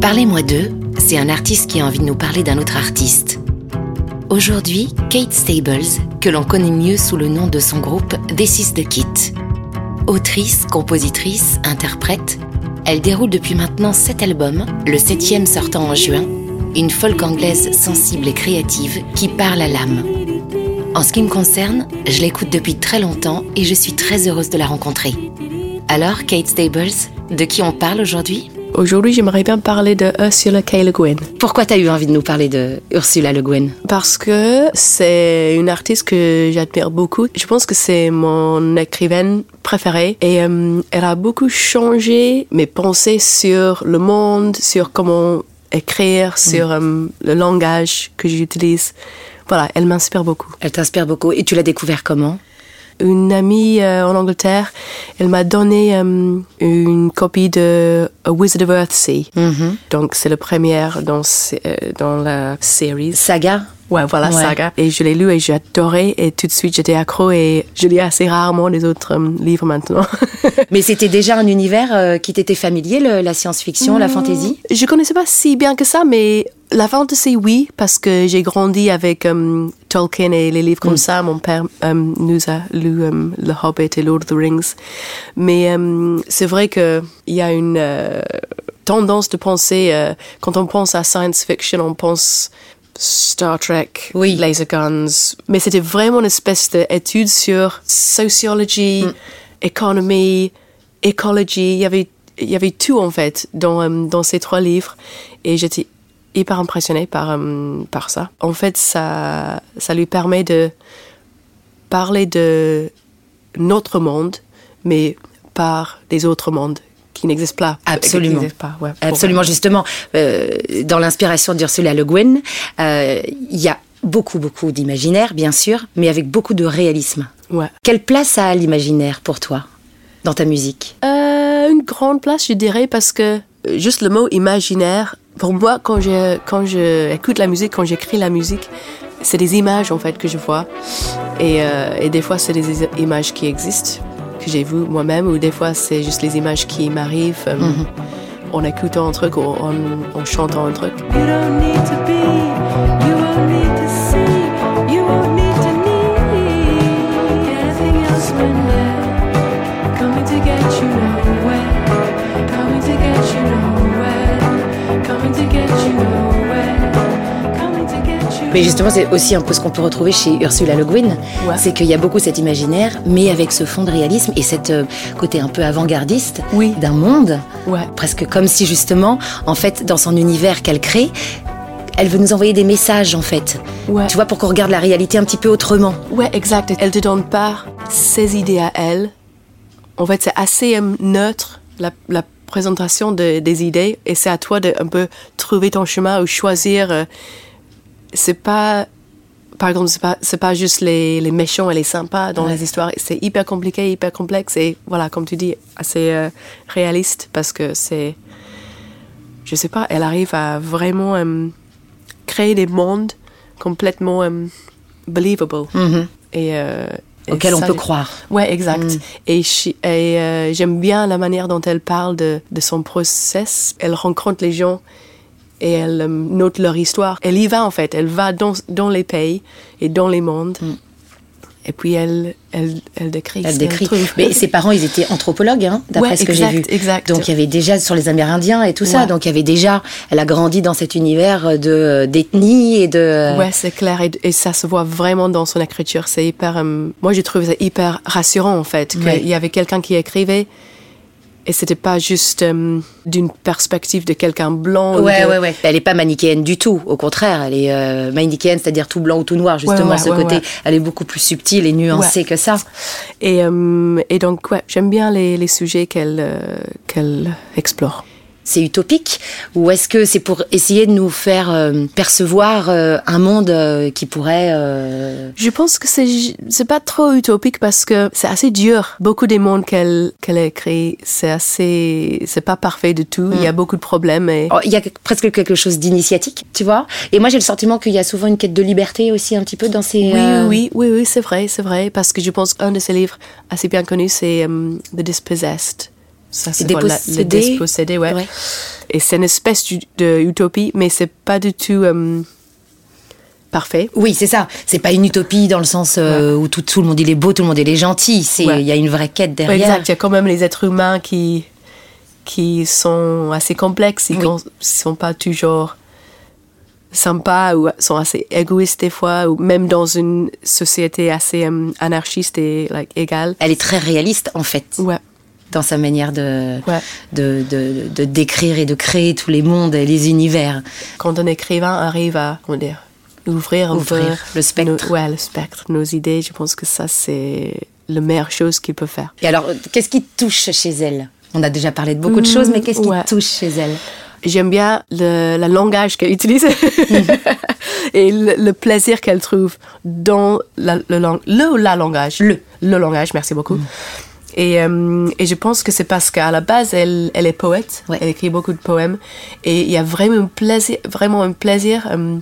Parlez-moi d'eux, c'est un artiste qui a envie de nous parler d'un autre artiste. Aujourd'hui, Kate Stables, que l'on connaît mieux sous le nom de son groupe This is the Kit. Autrice, compositrice, interprète, elle déroule depuis maintenant sept albums, le septième sortant en juin, une folk anglaise sensible et créative qui parle à l'âme. En ce qui me concerne, je l'écoute depuis très longtemps et je suis très heureuse de la rencontrer. Alors, Kate Stables, de qui on parle aujourd'hui? Aujourd'hui, j'aimerais bien parler de Ursula K. Le Guin. Pourquoi tu as eu envie de nous parler de Ursula Le Guin? Parce que c'est une artiste que j'admire beaucoup. Je pense que c'est mon écrivaine préférée et euh, elle a beaucoup changé mes pensées sur le monde, sur comment écrire, mm. sur euh, le langage que j'utilise. Voilà, elle m'inspire beaucoup. Elle t'inspire beaucoup. Et tu l'as découvert comment? Une amie euh, en Angleterre, elle m'a donné euh, une copie de A Wizard of Earthsea. Mm Donc c'est le premier dans, euh, dans la série. Saga? Ouais, voilà, Saga. Et je l'ai lu et j'ai adoré et tout de suite j'étais accro et je lis assez rarement les autres livres maintenant. mais c'était déjà un univers qui t'était familier, la science-fiction, la hmm, fantasy? Je connaissais pas si bien que ça, mais la fantasy, oui, parce que j'ai grandi avec Tolkien et les livres comme mm. ça. Mon père um, nous a lu Le Hobbit et Lord of the Rings. Mais c'est vrai qu'il y a une euh, tendance de penser, euh, quand on pense à science fiction, on pense Star Trek, oui. laser guns. Mais c'était vraiment une espèce d'étude sur sociologie, mm. économie, écologie. Il y avait il y avait tout en fait dans, dans ces trois livres et j'étais hyper impressionné par, euh, par ça. En fait, ça, ça lui permet de parler de notre monde, mais par des autres mondes qui n'existent pas. Absolument. Pas, Absolument, justement. Euh, dans l'inspiration d'Ursula Le Guin, euh, il y a beaucoup, beaucoup d'imaginaire, bien sûr, mais avec beaucoup de réalisme. Ouais. Quelle place a l'imaginaire pour toi dans ta musique? Une grande place, je dirais, parce que juste le mot imaginaire pour moi, quand je, quand je écoute la musique, quand j'écris la musique, c'est des images en fait que je vois. Et, euh, et des fois, c'est des images qui existent, que j'ai vues moi-même, ou des fois, c'est juste les images qui m'arrivent euh, mm-hmm. en écoutant un truc ou en, en chantant un truc. You don't need to be, Mais justement, c'est aussi un peu ce qu'on peut retrouver chez Ursula Le Guin, c'est qu'il y a beaucoup cet imaginaire, mais avec ce fond de réalisme et cet euh, côté un peu avant-gardiste d'un monde, presque comme si justement, en fait, dans son univers qu'elle crée, elle veut nous envoyer des messages en fait. Tu vois, pour qu'on regarde la réalité un petit peu autrement. Ouais, exact. Elle te donne pas ses idées à elle. En fait, c'est assez euh, neutre. La, la présentation de, des idées et c'est à toi de un peu trouver ton chemin ou choisir. Euh, c'est pas, par exemple, c'est pas, c'est pas juste les, les, méchants et les sympas dans les histoires. C'est hyper compliqué, hyper complexe et voilà, comme tu dis, assez euh, réaliste parce que c'est, je sais pas, elle arrive à vraiment euh, créer des mondes complètement believable. Mm-hmm. Et auquel on peut croire. Ouais, exact. Mm. Et, euh, j'aime bien la manière dont elle parle de, son process. Elle rencontre les gens et elle euh, note leur histoire. Elle y va en fait. Elle va dans, dans les pays et dans les mondes. Mm. Et puis elle, elle, elle décrit. Elle décrit. Mais ses parents, ils étaient anthropologues, hein, d'après ce que j'ai vu. Exact. Donc il y avait déjà sur les Amérindiens et tout ça. Donc il y avait déjà. Elle a grandi dans cet univers de d'ethnie et de. Ouais, c'est clair et, ça se voit vraiment dans son écriture. C'est hyper. Euh, moi, j'ai trouvé ça hyper rassurant en fait qu'il y avait quelqu'un qui écrivait et c'était pas juste euh, d'une perspective de quelqu'un blanc. Ouais, ouais, ouais. Elle est pas manichéenne du tout. Au contraire, elle est euh, manichéenne, c'est-à-dire tout blanc ou tout noir. Justement, ce côté, elle est beaucoup plus subtile et nuancée que ça. Et, euh, et donc, ouais, j'aime bien les, les sujets qu'elle qu'elle explore c'est utopique ou est-ce que c'est pour essayer de nous faire euh, percevoir euh, un monde euh, qui pourrait Je pense que c'est c'est pas trop utopique parce que c'est assez dur. Beaucoup des mondes qu'elle qu'elle a écrits, c'est assez c'est pas parfait du tout. Il y a mm. beaucoup de problèmes et oh, il y a presque quelque chose d'initiatique, tu vois. Et moi j'ai le sentiment qu'il y a souvent une quête de liberté aussi un petit peu dans ces Oui oui oui oui, c'est vrai, c'est vrai parce que je pense qu'un de ses livres assez bien connus c'est The Dispossessed Ça, c'est quoi, la- le dépossédé, ouais. Ouais. Et c'est une espèce d'u- de utopie, mais c'est pas du tout euh, parfait. Oui, c'est ça. C'est pas une utopie dans le sens euh, où tout, tout le monde il est beau, tout le monde il est gentil. Il Ouais. y a une vraie quête Ouais, derrière. exact. Il y a quand même les êtres humains qui, qui sont assez complexes, ils Oui. ne sont pas toujours sympas ou sont assez égoïstes des fois, ou même dans une société assez euh, anarchiste et like, égale. Elle est très réaliste en fait Ouais, dans sa manière de, ouais. de, de, de décrire et de créer tous les mondes et les univers. Quand un écrivain arrive à, comment dire, ouvrir, un Ouvrir peu le spectre. nos- ouais, le spectre, nos idées, je pense que ça, c'est la meilleure chose qu'il peut faire. Et alors, qu'est-ce qui te touche chez elle? On a déjà parlé de beaucoup de choses, mais qu'est-ce qui ouais. te touche chez elle? J'aime bien le, le langage qu'elle utilise et le, le plaisir qu'elle trouve dans la- le, lang- le la langage. Le. Le langage, merci beaucoup. Et, euh, et je pense que c'est parce qu'à la base, elle, elle est poète. Ouais. Elle écrit beaucoup de poèmes. Et il y a vraiment un plaisir, vraiment un plaisir euh,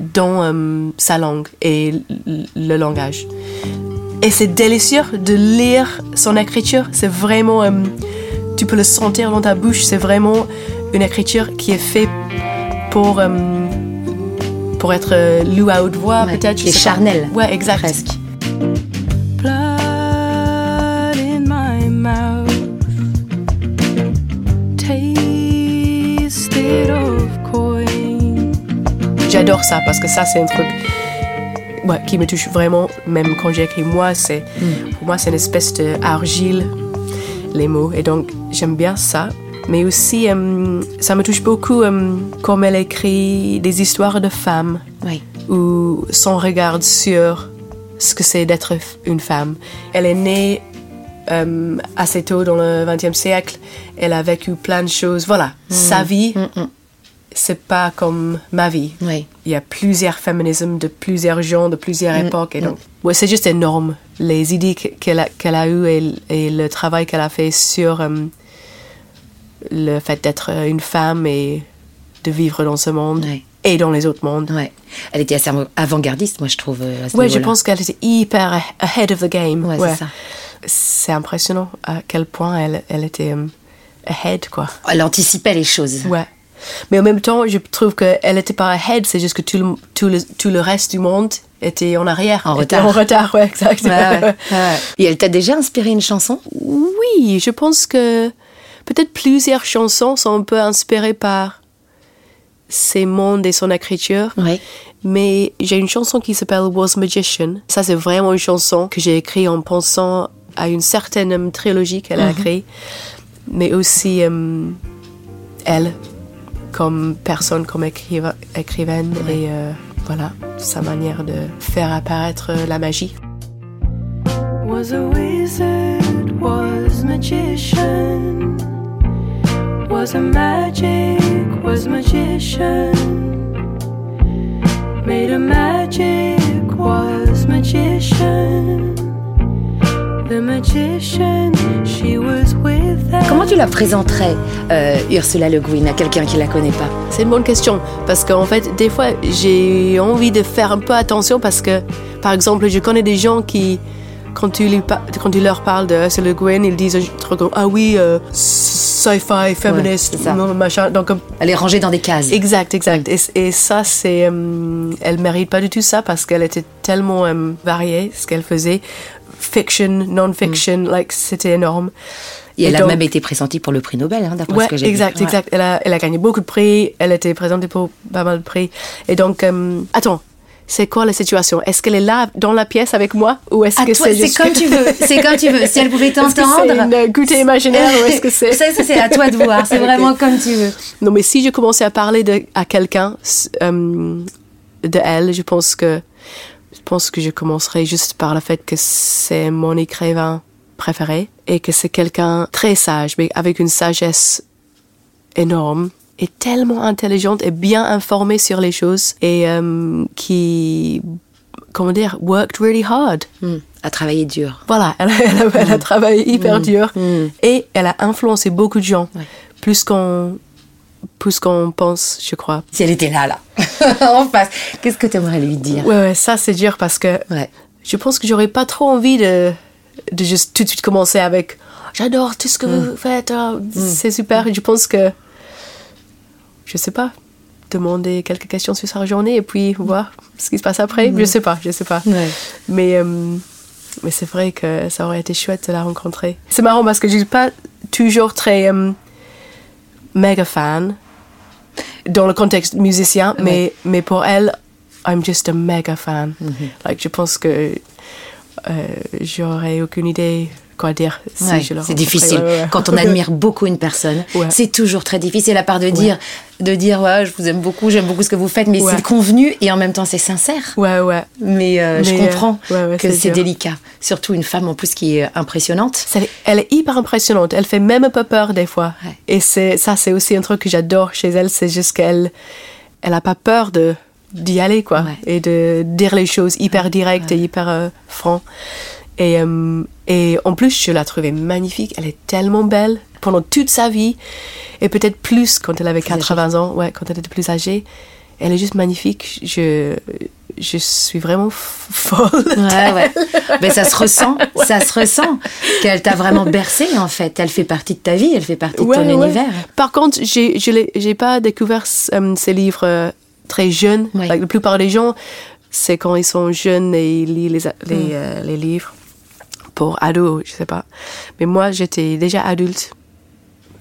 dans euh, sa langue et le langage. Et c'est délicieux de lire son écriture. C'est vraiment. tu peux le sentir dans ta bouche. C'est vraiment une écriture qui est faite pour. pour être euh, lue à haute voix, Ouais, peut-être. qui est charnel, Ouais, exact. presque. J'adore ça parce que ça, c'est un truc ouais, qui me touche vraiment, même quand j'écris moi. C'est, Pour moi, c'est une espèce d'argile, les mots. Et donc, j'aime bien ça. Mais aussi, euh, ça me touche beaucoup euh, comme elle écrit des histoires de femmes Oui. ou son regard sur ce que c'est d'être une femme. Elle est née euh, assez tôt dans le XXe siècle. Elle a vécu plein de choses. Voilà, sa vie, c'est pas comme ma vie. Oui. Il y a plusieurs féminismes de plusieurs gens, de plusieurs époques. Et donc, ouais, c'est juste énorme. Les idées que- qu'elle a, qu'elle a eues et, et le travail qu'elle a fait sur euh, le fait d'être une femme et de vivre dans ce monde et dans les autres mondes. Ouais. Elle était assez avant-gardiste, moi, je trouve. euh, à ce Ouais, je pense qu'elle était hyper ahead of the game. Ouais, c'est ça. C'est impressionnant à quel point elle, elle était euh, ahead, quoi. Elle anticipait les choses. Ouais. Mais en même temps, je trouve qu'elle n'était pas ahead, c'est juste que tout le, tout, le, tout le reste du monde était en arrière. En retard. En retard, ouais, exact. Ouais, ouais, ouais. Et elle t'a déjà inspiré une chanson? Oui, je pense que peut-être plusieurs chansons sont un peu inspirées par ses mondes et son écriture. Oui. Mais j'ai une chanson qui s'appelle Was Magician. Ça, c'est vraiment une chanson que j'ai écrite en pensant à une certaine euh, trilogie qu'elle a écrite, mais aussi euh, elle comme personne, comme écriva- écrivaine et euh, voilà, sa manière de faire apparaître euh, la magie. Was a wizard, was magician. Was a magic, was magician. Made a magic, was magician. Comment tu la présenterais, euh, Ursula Le Guin, à quelqu'un qui la connaît pas? C'est une bonne question parce qu'en fait, des fois, j'ai envie de faire un peu attention parce que, par exemple, je connais des gens qui, quand tu, lui par- quand tu leur parles de Ursula Le Guin, ils disent un truc comme, ah oui, euh, sci-fi, féministe, machin. Donc, Elle est rangée dans des cases. exact, exact. Et, et ça, c'est, euh, elle mérite pas du tout ça parce qu'elle était tellement euh, variée ce qu'elle faisait, fiction, non-fiction, like c'était énorme. Et elle a même été pressentie pour le prix Nobel, hein, d'après Ouais, ce que j'ai exact, vu. Ouais. exact. Elle a, elle a gagné beaucoup de prix. Elle a été présentée pour pas mal de prix. Et donc, euh, attends, c'est quoi la situation? Est-ce qu'elle est là dans la pièce avec moi? Ou est-ce Ah, que c'est c'est juste- comme tu veux. C'est comme tu veux. Si elle pouvait c'est t'entendre. une euh, goûter imaginaire ou est-ce que c'est Ça, ça, c'est à toi de voir. C'est vraiment comme tu veux. Non, mais si je commençais à parler de, à quelqu'un euh, de elle, je pense que pense que je commencerai juste par le fait que c'est mon écrivain préféré et que c'est quelqu'un très sage, mais avec une sagesse énorme et tellement intelligente et bien informée sur les choses et euh, qui, comment dire, worked really hard. Hmm. À travailler dur. Voilà, elle, a- elle a, elle a travaillé hyper dur et elle a influencé beaucoup de gens, Ouais. plus qu'on plus qu'on pense, je crois. Si elle était là, là, en face, qu'est-ce que tu aimerais lui dire? Ouais, ouais, ça c'est dur parce que Ouais. je pense que j'aurais pas trop envie de, de juste tout de suite commencer avec j'adore tout ce que vous faites, oh, c'est super. Je pense que, je sais pas, demander quelques questions sur sa journée et puis voir ce qui se passe après. Je sais pas, je sais pas. Ouais. Mais, euh, mais c'est vrai que ça aurait été chouette de la rencontrer. C'est marrant parce que je suis pas toujours très euh, méga fan dans le contexte musicien, mais, mais pour elle, I'm just a mega fan. Like, je pense que euh, j'aurais aucune idée quoi dire si Ouais, c'est difficile. Ouais, ouais, ouais. Quand on admire beaucoup une personne, c'est toujours très difficile à part de dire, de dire ouais, je vous aime beaucoup, j'aime beaucoup ce que vous faites, mais c'est convenu et en même temps c'est sincère. Ouais, ouais. Mais, euh, je Mais, euh, comprends que c'est délicat. Surtout une femme en plus qui est impressionnante. Elle est hyper impressionnante. Elle fait même un peu peur des fois. Et c'est ça, c'est aussi un truc que j'adore chez elle. C'est juste qu'elle, elle a pas peur de d'y aller quoi, Ouais. et de dire les choses hyper directes et hyper euh, franc. Et euh, et en plus, je la trouvais magnifique. Elle est tellement belle pendant toute sa vie et peut-être plus quand elle avait Plus âgée. 80 ans. Ouais, quand elle était plus âgée. Elle est juste magnifique. Je je suis vraiment folle. Ouais, ouais. Mais ça se ressent, ça se ressent qu'elle t'a vraiment bercé en fait. Elle fait partie de ta vie, elle fait partie de ton ouais. univers. Par contre, j'ai je j'ai pas découvert euh, ces livres euh, très jeunes. Like, la plupart des gens, c'est quand ils sont jeunes et ils lisent les, a- les, Mm. euh, les livres pour ados, je sais pas. Mais moi, j'étais déjà adulte.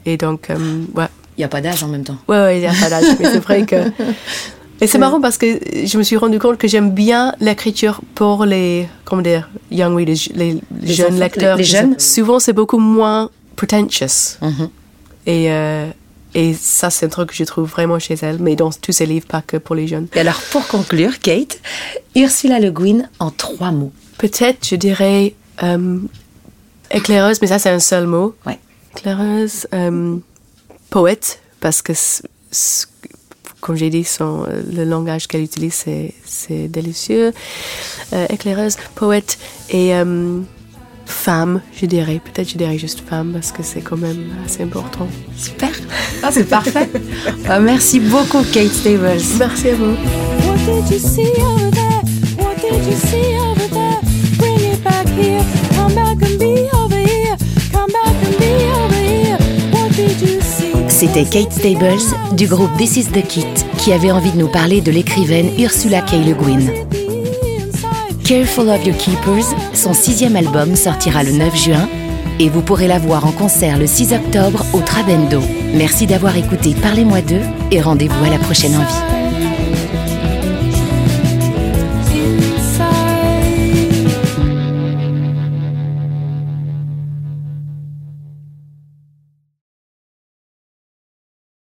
Et donc, euh, ouais. Il n'y a pas d'âge en même temps. Ouais, ouais, il y a pas d'âge, mais c'est vrai que. Et c'est marrant parce que je me suis rendu compte que j'aime bien l'écriture pour les, comment dire, young les, Les jeunes enfants, lecteurs. les- les jeunes. Souvent, c'est beaucoup moins pretentious. Mhm. Et, euh, et ça, c'est un truc que je trouve vraiment chez elle, mais dans tous ses livres, pas que pour les jeunes. Et alors pour conclure, Kate, Ursula Le Guin en trois mots. Peut-être, je dirais euh, éclaireuse, mais ça, c'est un seul mot. Ouais. Éclaireuse, euh, poète, parce que, comme j'ai dit, son, euh, le langage qu'elle utilise, c'est, délicieux. Euh, éclaireuse, poète et euh, femme, je dirais. Peut-être je dirais juste femme, parce que c'est quand même assez important. Super. Ah, c'est parfait. Ah, merci beaucoup, Kate Stables. Merci à vous. C'était Kate Stables du groupe This is the Kit qui avait envie de nous parler de l'écrivaine Ursula K. Le Guin. Careful of Your Keepers, son sixième album sortira le 9 juin et vous pourrez la voir en concert le 6 octobre au Trabendo. Merci d'avoir écouté Parlez-moi d'eux et rendez-vous à la prochaine envie.